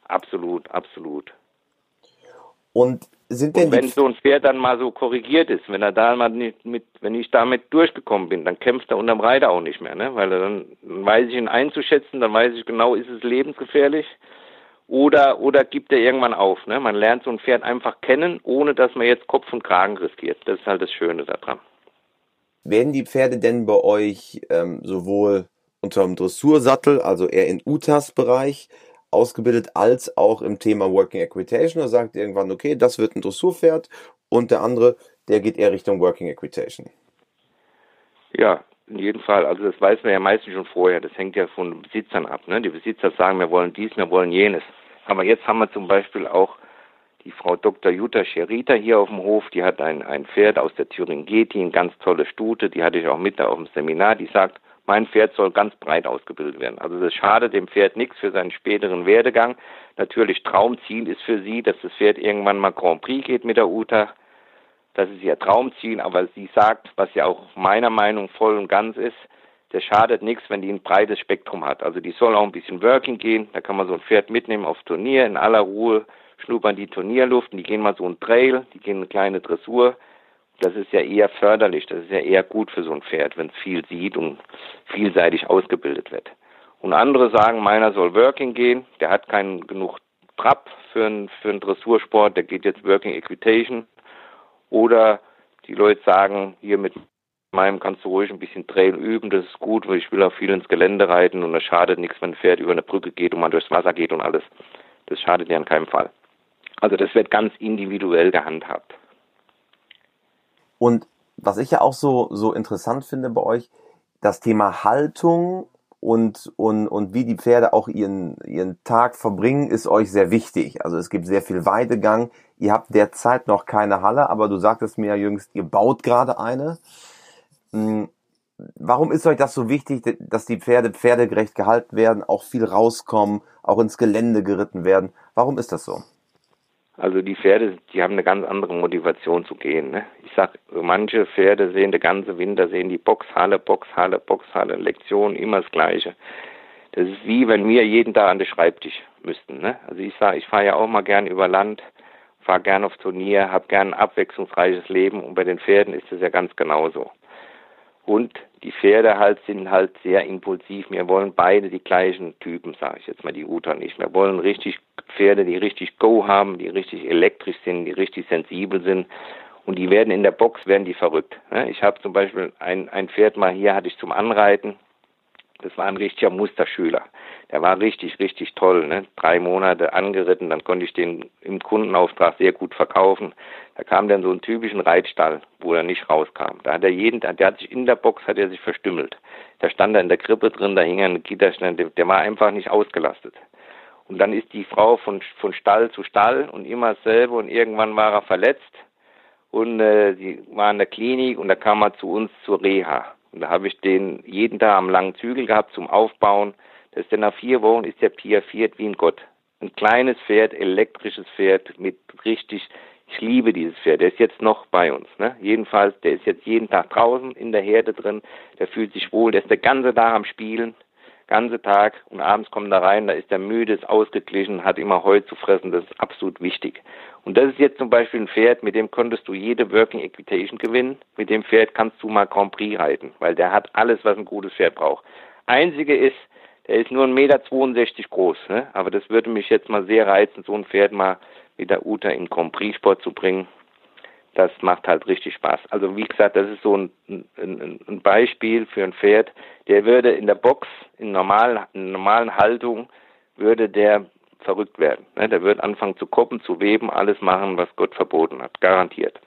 Absolut, absolut. Und sind denn und wenn so ein Pferd dann mal so korrigiert ist, wenn er da mal nicht mit, wenn ich damit durchgekommen bin, dann kämpft er unterm Reiter auch nicht mehr, ne? Weil er dann, dann weiß ich ihn einzuschätzen, dann weiß ich genau, ist es lebensgefährlich oder oder gibt er irgendwann auf, ne? Man lernt so ein Pferd einfach kennen, ohne dass man jetzt Kopf und Kragen riskiert. Das ist halt das Schöne daran. Werden die Pferde denn bei euch ähm, sowohl unter dem Dressursattel, also eher in Utas Bereich, ausgebildet als auch im Thema Working Equitation. Er sagt irgendwann, okay, das wird ein Dressurpferd und der andere, der geht eher Richtung Working Equitation. Ja, in jedem Fall. Also das weiß man ja meistens schon vorher. Das hängt ja von Besitzern ab. Ne? Die Besitzer sagen, wir wollen dies, wir wollen jenes. Aber jetzt haben wir zum Beispiel auch die Frau Dr. Jutta Scherita hier auf dem Hof. Die hat ein, ein Pferd aus der Thüringen-Geti, eine ganz tolle Stute. Die hatte ich auch mit da auf dem Seminar. Die sagt, mein Pferd soll ganz breit ausgebildet werden. Also das schadet dem Pferd nichts für seinen späteren Werdegang. Natürlich Traumziel ist für sie, dass das Pferd irgendwann mal Grand Prix geht mit der Uta. Das ist ihr Traumziel, aber sie sagt, was ja auch meiner Meinung voll und ganz ist, der schadet nichts, wenn die ein breites Spektrum hat. Also die soll auch ein bisschen Working gehen, da kann man so ein Pferd mitnehmen auf Turnier, in aller Ruhe schnuppern die Turnierluft und die gehen mal so ein Trail, die gehen eine kleine Dressur das ist ja eher förderlich, das ist ja eher gut für so ein Pferd, wenn es viel sieht und vielseitig ausgebildet wird. Und andere sagen, meiner soll Working gehen, der hat keinen genug Trab für einen für einen Dressursport, der geht jetzt Working Equitation. Oder die Leute sagen, hier mit meinem kannst du ruhig ein bisschen Trail üben, das ist gut, weil ich will auch viel ins Gelände reiten und es schadet nichts, wenn ein Pferd über eine Brücke geht und man durchs Wasser geht und alles. Das schadet ja in keinem Fall. Also das wird ganz individuell gehandhabt. Und was ich ja auch so, so interessant finde bei euch, das Thema Haltung und, und, und wie die Pferde auch ihren, ihren Tag verbringen, ist euch sehr wichtig. Also es gibt sehr viel Weidegang. Ihr habt derzeit noch keine Halle, aber du sagtest mir ja jüngst, ihr baut gerade eine. Hm, warum ist euch das so wichtig, dass die Pferde pferdegerecht gehalten werden, auch viel rauskommen, auch ins Gelände geritten werden? Warum ist das so? Also die Pferde, die haben eine ganz andere Motivation zu gehen. Ne? Ich sag, manche Pferde sehen den ganzen Winter, sehen die Boxhalle, Boxhalle, Boxhalle, Lektion, immer das Gleiche. Das ist wie wenn wir jeden Tag an den Schreibtisch müssten. Ne? Also ich sage, ich fahre ja auch mal gern über Land, fahre gern auf Turnier, habe gern ein abwechslungsreiches Leben und bei den Pferden ist es ja ganz genauso. Und die Pferde halt sind halt sehr impulsiv. Wir wollen beide die gleichen Typen, sage ich jetzt mal, die Uta nicht. Wir wollen richtig Pferde, die richtig Go haben, die richtig elektrisch sind, die richtig sensibel sind. Und die werden in der Box, werden die verrückt. Ich habe zum Beispiel ein, ein Pferd mal hier, hatte ich zum Anreiten. Das war ein richtiger Musterschüler. Der war richtig, richtig toll. Ne? Drei Monate angeritten, dann konnte ich den im Kundenauftrag sehr gut verkaufen. Da kam dann so ein typischen Reitstall, wo er nicht rauskam. Da hat er jeden, der hat sich in der Box, hat er sich verstümmelt. Da stand er in der Krippe drin, da hing er ein Gitterschnell, der, der war einfach nicht ausgelastet. Und dann ist die Frau von, von Stall zu Stall und immer dasselbe und irgendwann war er verletzt und äh, sie war in der Klinik und da kam er zu uns zur Reha. Und da habe ich den jeden Tag am langen Zügel gehabt zum Aufbauen. Das ist dann nach vier Wochen ist der piafiert wie ein Gott. Ein kleines Pferd, elektrisches Pferd mit richtig, ich liebe dieses Pferd. Der ist jetzt noch bei uns. Ne? Jedenfalls, der ist jetzt jeden Tag draußen in der Herde drin. Der fühlt sich wohl. Der ist der ganze Tag am Spielen ganze Tag und abends kommt er rein, da ist er müde, ist ausgeglichen, hat immer Heu zu fressen, das ist absolut wichtig. Und das ist jetzt zum Beispiel ein Pferd, mit dem konntest du jede Working Equitation gewinnen. Mit dem Pferd kannst du mal Grand Prix reiten, weil der hat alles, was ein gutes Pferd braucht. Einzige ist, der ist nur 1,62 Meter groß, ne? aber das würde mich jetzt mal sehr reizen, so ein Pferd mal mit der Uta in Grand Prix Sport zu bringen das macht halt richtig Spaß. Also wie gesagt, das ist so ein, ein, ein Beispiel für ein Pferd, der würde in der Box, in normalen, in normalen Haltung, würde der verrückt werden. Ne? Der würde anfangen zu koppen, zu weben, alles machen, was Gott verboten hat, garantiert.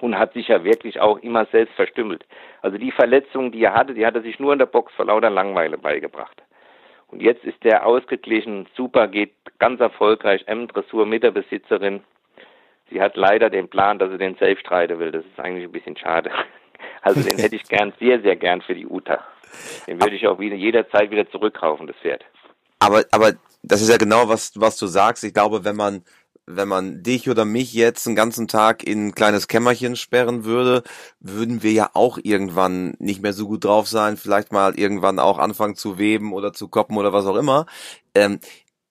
Und hat sich ja wirklich auch immer selbst verstümmelt. Also die Verletzungen, die er hatte, die hat er sich nur in der Box vor lauter Langweile beigebracht. Und jetzt ist der ausgeglichen, super, geht ganz erfolgreich, M-Dressur mit der Besitzerin Sie hat leider den Plan, dass sie den selbst streiten will. Das ist eigentlich ein bisschen schade. *laughs* Also den hätte ich gern, sehr, sehr gern für die Uta. Den würde ich auch wieder jederzeit wieder zurückkaufen, das Pferd. Aber, aber das ist ja genau, was, was du sagst. Ich glaube, wenn man, wenn man dich oder mich jetzt einen ganzen Tag in ein kleines Kämmerchen sperren würde, würden wir ja auch irgendwann nicht mehr so gut drauf sein, vielleicht mal irgendwann auch anfangen zu weben oder zu koppen oder was auch immer. Ähm,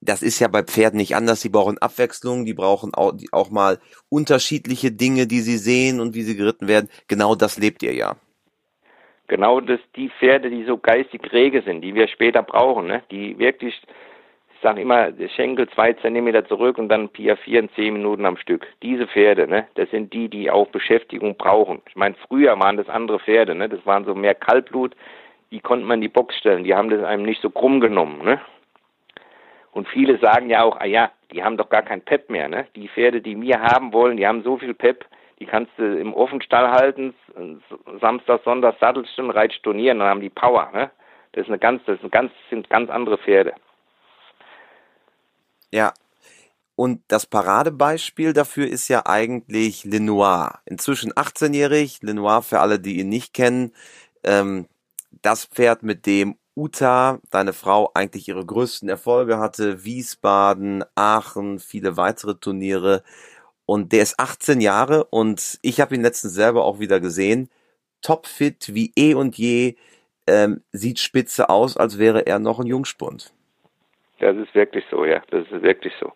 das ist ja bei Pferden nicht anders. Sie brauchen Abwechslung, die brauchen auch, die auch mal unterschiedliche Dinge, die sie sehen und wie sie geritten werden. Genau das lebt ihr ja. Genau das, die Pferde, die so geistig rege sind, die wir später brauchen, ne? die wirklich, ich sage immer, Schenkel zwei Zentimeter zurück und dann Pia vier in zehn Minuten am Stück. Diese Pferde, ne? das sind die, die auch Beschäftigung brauchen. Ich meine, früher waren das andere Pferde, ne? das waren so mehr Kaltblut, die konnte man in die Box stellen, die haben das einem nicht so krumm genommen. Ne? Und viele sagen ja auch, ah ja, die haben doch gar kein Pep mehr, ne? Die Pferde, die wir haben wollen, die haben so viel Pep, die kannst du im Offenstall halten, Samstag, Sonntag sattelst und reitst turnieren, dann haben die Power, ne? Das ist eine ganz, das sind ganz, sind ganz andere Pferde. Ja. Und das Paradebeispiel dafür ist ja eigentlich Lenoir. Inzwischen 18-jährig, Lenoir für alle, die ihn nicht kennen, ähm, das Pferd, mit dem Uta, deine Frau, eigentlich ihre größten Erfolge hatte, Wiesbaden, Aachen, viele weitere Turniere. Und der ist 18 Jahre und ich habe ihn letztens selber auch wieder gesehen. Topfit wie eh und je, ähm, sieht spitze aus, als wäre er noch ein Jungspund. Das ist wirklich so, ja, das ist wirklich so.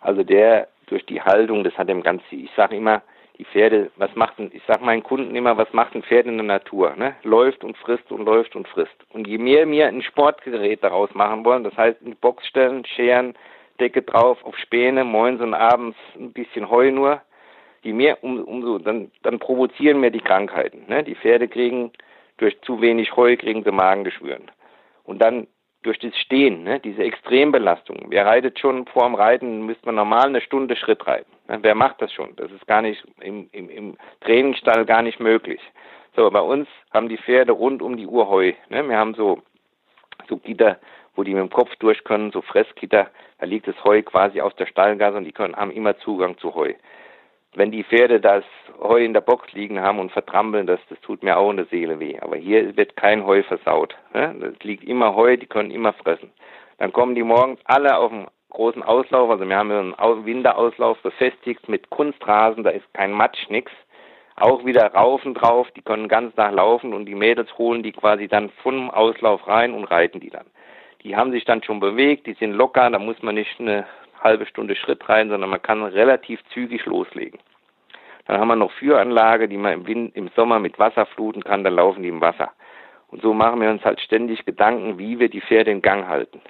Also der durch die Haltung, das hat dem ganz, ich sage immer, die Pferde, was macht ein, ich sage meinen Kunden immer, was macht ein Pferd in der Natur? Ne? Läuft und frisst und läuft und frisst. Und je mehr wir ein Sportgerät daraus machen wollen, das heißt in die Box stellen, scheren, Decke drauf, auf Späne, morgens und abends ein bisschen Heu nur, je mehr, um, umso, dann, dann provozieren wir die Krankheiten. Ne? Die Pferde kriegen durch zu wenig Heu, kriegen sie Magengeschwüren. Und dann durch das Stehen, ne, diese Extrembelastung. Wer reitet schon vor dem Reiten, müsste man normal eine Stunde Schritt reiten. Ne? Wer macht das schon? Das ist gar nicht im, im, im Trainingsstall gar nicht möglich. So, bei uns haben die Pferde rund um die Uhr Heu. Ne? Wir haben so, so Gitter, wo die mit dem Kopf durch können, so Fressgitter. Da liegt das Heu quasi aus der Stallgasse und die können, haben immer Zugang zu Heu. Wenn die Pferde das Heu in der Box liegen haben und vertrampeln das, das tut mir auch in der Seele weh. Aber hier wird kein Heu versaut. Ne? Liegt immer Heu, die können immer fressen. Dann kommen die morgens alle auf dem großen Auslauf, also wir haben einen Winterauslauf befestigt mit Kunstrasen, da ist kein Matsch, nix. Auch wieder Raufen drauf, die können ganz nach laufen und die Mädels holen die quasi dann vom Auslauf rein und reiten die dann. Die haben sich dann schon bewegt, die sind locker, da muss man nicht eine halbe Stunde Schritt rein, sondern man kann relativ zügig loslegen. Dann haben wir noch Führanlage, die man im, Wind, im Sommer mit Wasser fluten kann, dann laufen die im Wasser. Und so machen wir uns halt ständig Gedanken, wie wir die Pferde in Gang halten.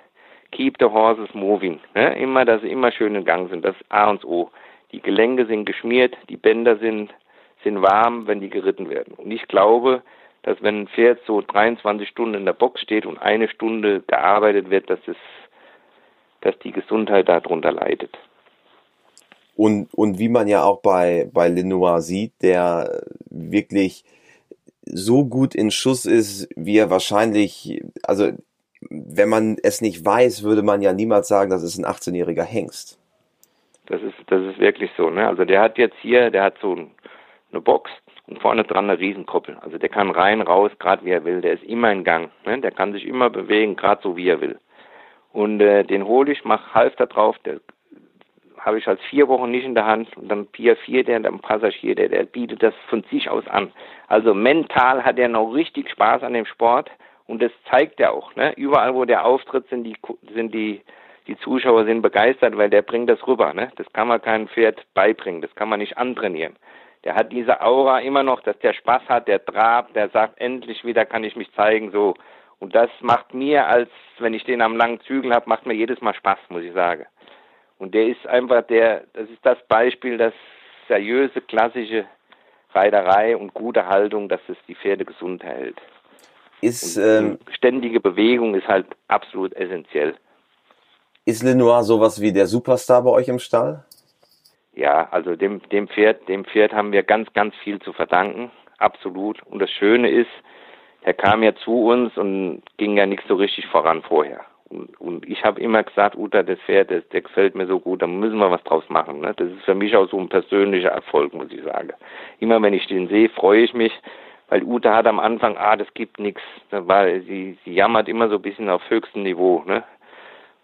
Keep the horses moving. Ne? Immer, dass sie immer schön in Gang sind. Das ist A und O. Die Gelenke sind geschmiert, die Bänder sind, sind warm, wenn die geritten werden. Und ich glaube, dass wenn ein Pferd so 23 Stunden in der Box steht und eine Stunde gearbeitet wird, dass es, dass die Gesundheit darunter leidet. Und, und wie man ja auch bei, bei Lenoir sieht, der wirklich so gut in Schuss ist, wie er wahrscheinlich, also wenn man es nicht weiß, würde man ja niemals sagen, das ist ein 18-jähriger Hengst. Das ist, das ist wirklich so, ne? Also der hat jetzt hier, der hat so eine Box und vorne dran eine Riesenkoppel. Also der kann rein, raus, gerade wie er will. Der ist immer in Gang, ne? Der kann sich immer bewegen, gerade so wie er will. Und äh, den hole ich, mach Halfter drauf, der habe ich als vier Wochen nicht in der Hand und dann Pier 4, der, der Passagier, der, der bietet das von sich aus an. Also mental hat er noch richtig Spaß an dem Sport und das zeigt er auch. Ne? Überall, wo der auftritt, sind die, sind die, die Zuschauer sind begeistert, weil der bringt das rüber. Ne? Das kann man keinem Pferd beibringen, das kann man nicht antrainieren. Der hat diese Aura immer noch, dass der Spaß hat, der trabt, der sagt, endlich wieder kann ich mich zeigen, so. Und das macht mir, als wenn ich den am langen Zügel habe, macht mir jedes Mal Spaß, muss ich sagen. Und der ist einfach der, das ist das Beispiel, das seriöse, klassische Reiterei und gute Haltung, dass es die Pferde gesund hält. Ist, ähm, ständige Bewegung ist halt absolut essentiell. Ist Lenoir sowas wie der Superstar bei euch im Stall? Ja, also dem, dem Pferd, dem Pferd haben wir ganz, ganz viel zu verdanken. Absolut. Und das Schöne ist, er kam ja zu uns und ging ja nicht so richtig voran vorher. Und, und ich habe immer gesagt, Uta, das Pferd, das, der gefällt mir so gut, da müssen wir was draus machen. Ne? Das ist für mich auch so ein persönlicher Erfolg, muss ich sagen. Immer wenn ich den sehe, freue ich mich, weil Uta hat am Anfang, ah, das gibt nichts, weil sie, sie jammert immer so ein bisschen auf höchstem Niveau. Ne?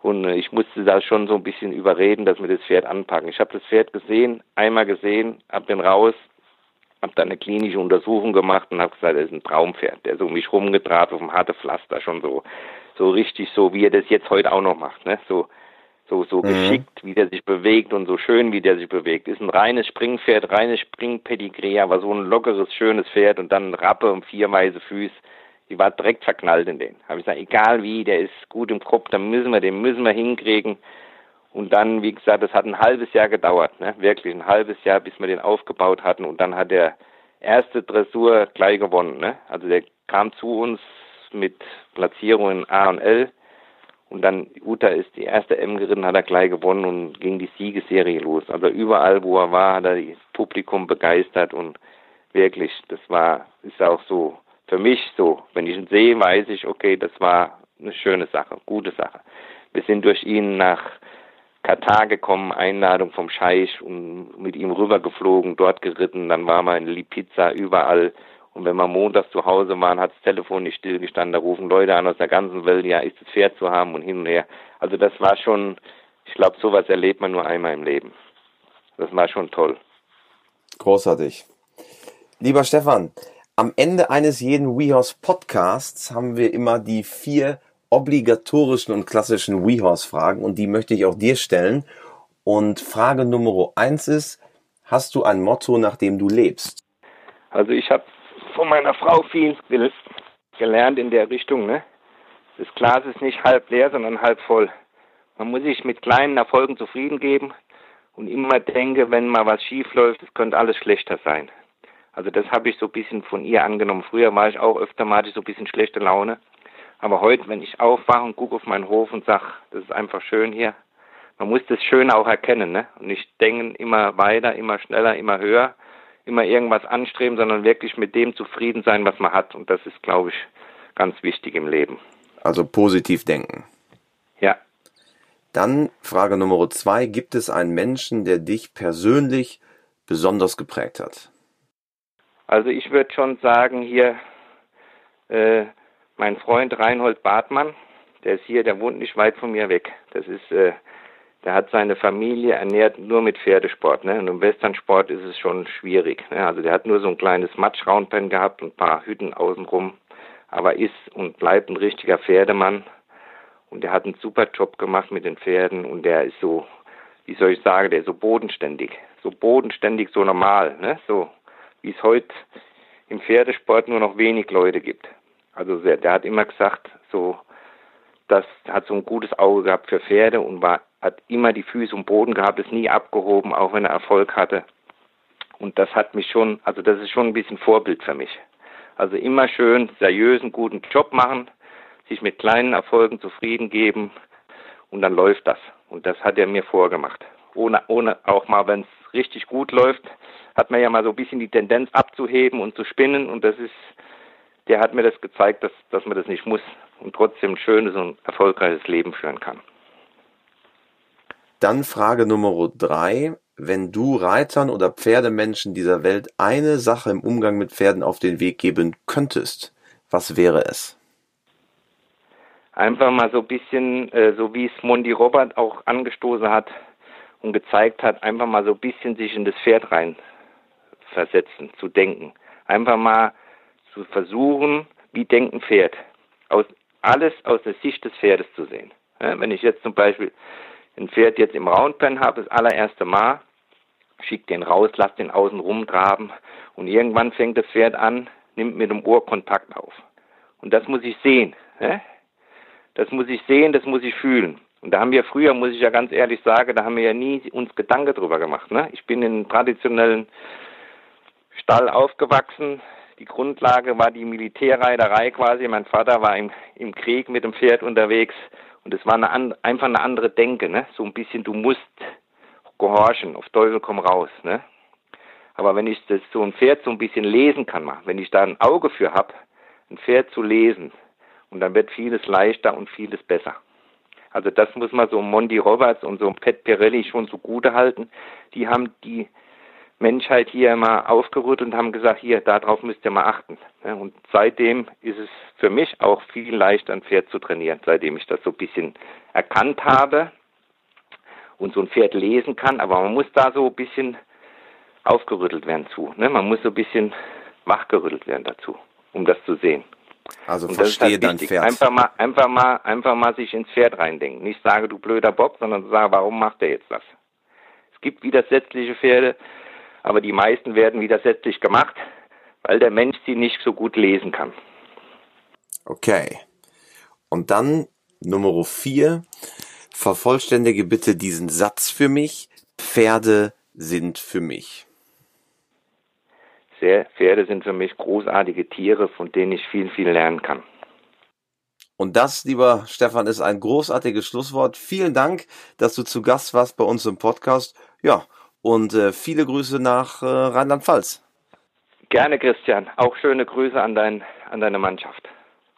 Und ich musste da schon so ein bisschen überreden, dass wir das Pferd anpacken. Ich habe das Pferd gesehen, einmal gesehen, hab den raus, habe dann eine klinische Untersuchung gemacht und habe gesagt, das ist ein Traumpferd, der so mich rumgetragen auf dem harte Pflaster schon so so richtig so, wie er das jetzt heute auch noch macht, ne? So, so, so mhm. geschickt, wie der sich bewegt und so schön, wie der sich bewegt. Ist ein reines Springpferd, reines Springpedigree, aber so ein lockeres, schönes Pferd und dann Rappe und vier weiße Füße. Die war direkt verknallt in den. Habe ich gesagt, egal wie, der ist gut im Kopf, dann müssen wir den müssen wir hinkriegen. Und dann, wie gesagt, das hat ein halbes Jahr gedauert, ne? wirklich ein halbes Jahr, bis wir den aufgebaut hatten. Und dann hat der erste Dressur gleich gewonnen. Ne? Also der kam zu uns mit Platzierungen A und L. Und dann Uta ist die erste M geritten, hat er gleich gewonnen und ging die Siegesserie los. Also überall, wo er war, hat er das Publikum begeistert und wirklich, das war, ist auch so für mich so. Wenn ich ihn sehe, weiß ich, okay, das war eine schöne Sache, gute Sache. Wir sind durch ihn nach Katar gekommen, Einladung vom Scheich und mit ihm rübergeflogen, dort geritten, dann war man in Lipizza, überall und wenn wir montags zu Hause waren, hat das Telefon nicht stillgestanden. Da rufen Leute an aus der ganzen Welt, ja, ist das Pferd zu haben und hin und her. Also das war schon, ich glaube, sowas erlebt man nur einmal im Leben. Das war schon toll. Großartig. Lieber Stefan, am Ende eines jeden WeHorse Podcasts haben wir immer die vier obligatorischen und klassischen WeHorse Fragen und die möchte ich auch dir stellen. Und Frage Nummer eins ist, hast du ein Motto, nach dem du lebst? Also ich habe von meiner Frau viel gelernt in der Richtung. Ne? Das Glas ist nicht halb leer, sondern halb voll. Man muss sich mit kleinen Erfolgen zufrieden geben und immer denke, wenn mal was schief läuft, es könnte alles schlechter sein. Also das habe ich so ein bisschen von ihr angenommen. Früher war ich auch öfter mal so ein bisschen schlechte Laune. Aber heute, wenn ich aufwache und gucke auf meinen Hof und sage, das ist einfach schön hier, man muss das Schöne auch erkennen. Ne? Und nicht denken immer weiter, immer schneller, immer höher, immer irgendwas anstreben, sondern wirklich mit dem zufrieden sein, was man hat. Und das ist, glaube ich, ganz wichtig im Leben. Also positiv denken. Ja. Dann Frage Nummer zwei. Gibt es einen Menschen, der dich persönlich besonders geprägt hat? Also ich würde schon sagen, hier äh, mein Freund Reinhold Bartmann, der ist hier, der wohnt nicht weit von mir weg. Das ist, äh, der hat seine Familie ernährt nur mit Pferdesport. Ne? Und im Westernsport ist es schon schwierig. Ne? Also der hat nur so ein kleines Matschraunpen gehabt und ein paar Hütten außenrum, aber ist und bleibt ein richtiger Pferdemann. Und der hat einen super Job gemacht mit den Pferden und der ist so, wie soll ich sagen, der ist so bodenständig. So bodenständig, so normal, ne? So wie es heute im Pferdesport nur noch wenig Leute gibt. Also der, der hat immer gesagt, so, das hat so ein gutes Auge gehabt für Pferde und war, hat immer die Füße im Boden gehabt, ist nie abgehoben, auch wenn er Erfolg hatte. Und das hat mich schon, also das ist schon ein bisschen Vorbild für mich. Also immer schön seriösen, guten Job machen, sich mit kleinen Erfolgen zufrieden geben und dann läuft das. Und das hat er mir vorgemacht. Ohne, ohne auch mal, wenn es richtig gut läuft, hat man ja mal so ein bisschen die Tendenz abzuheben und zu spinnen und das ist, der hat mir das gezeigt, dass, dass man das nicht muss und trotzdem ein schönes und erfolgreiches Leben führen kann. Dann Frage Nummer drei. Wenn du Reitern oder Pferdemenschen dieser Welt eine Sache im Umgang mit Pferden auf den Weg geben könntest, was wäre es? Einfach mal so ein bisschen, äh, so wie es Mondi Robert auch angestoßen hat und gezeigt hat, einfach mal so ein bisschen sich in das Pferd rein versetzen, zu denken. Einfach mal zu versuchen, wie denkt ein Pferd. Aus, alles aus der Sicht des Pferdes zu sehen. Ja, wenn ich jetzt zum Beispiel ein Pferd jetzt im Roundpen habe, das allererste Mal, schick den raus, lass den außen rumtraben und irgendwann fängt das Pferd an, nimmt mit dem Ohr Kontakt auf. Und das muss ich sehen. Ja? Das muss ich sehen, das muss ich fühlen. Und da haben wir früher, muss ich ja ganz ehrlich sagen, da haben wir ja nie uns Gedanken drüber gemacht. Ne? Ich bin in traditionellen Stall aufgewachsen. Die Grundlage war die Militärreiterei quasi. Mein Vater war im, im Krieg mit dem Pferd unterwegs und es war eine, einfach eine andere Denke. Ne? So ein bisschen, du musst gehorchen, auf Teufel komm raus. Ne? Aber wenn ich das so ein Pferd so ein bisschen lesen kann, wenn ich da ein Auge für habe, ein Pferd zu lesen, und dann wird vieles leichter und vieles besser. Also das muss man so Monty Roberts und so Pat Pirelli schon so gute halten. Die haben die Menschheit hier mal aufgerührt und haben gesagt, hier, darauf müsst ihr mal achten. Und seitdem ist es für mich auch viel leichter, ein Pferd zu trainieren, seitdem ich das so ein bisschen erkannt habe und so ein Pferd lesen kann. Aber man muss da so ein bisschen aufgerüttelt werden zu. Ne? Man muss so ein bisschen wachgerüttelt werden dazu, um das zu sehen. Also und verstehe halt dein Pferd. Einfach mal, einfach mal, einfach mal sich ins Pferd reindenken. Nicht sage, du blöder Bock, sondern sage, warum macht er jetzt das? Es gibt widersetzliche Pferde, aber die meisten werden widersetzlich gemacht, weil der Mensch sie nicht so gut lesen kann. Okay. Und dann Nummer vier. Vervollständige bitte diesen Satz für mich. Pferde sind für mich. Sehr, Pferde sind für mich großartige Tiere, von denen ich viel, viel lernen kann. Und das, lieber Stefan, ist ein großartiges Schlusswort. Vielen Dank, dass du zu Gast warst bei uns im Podcast. Ja, und äh, viele Grüße nach äh, Rheinland-Pfalz. Gerne, Christian. Auch schöne Grüße an, dein, an deine Mannschaft.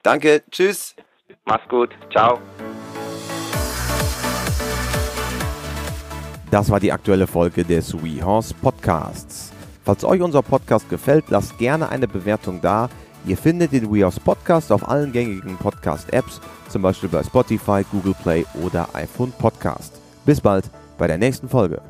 Danke, tschüss. Mach's gut, ciao. Das war die aktuelle Folge des WeHorse Podcasts. Falls euch unser Podcast gefällt, lasst gerne eine Bewertung da. Ihr findet den WeHorse Podcast auf allen gängigen Podcast-Apps, zum Beispiel bei Spotify, Google Play oder iPhone Podcast. Bis bald bei der nächsten Folge.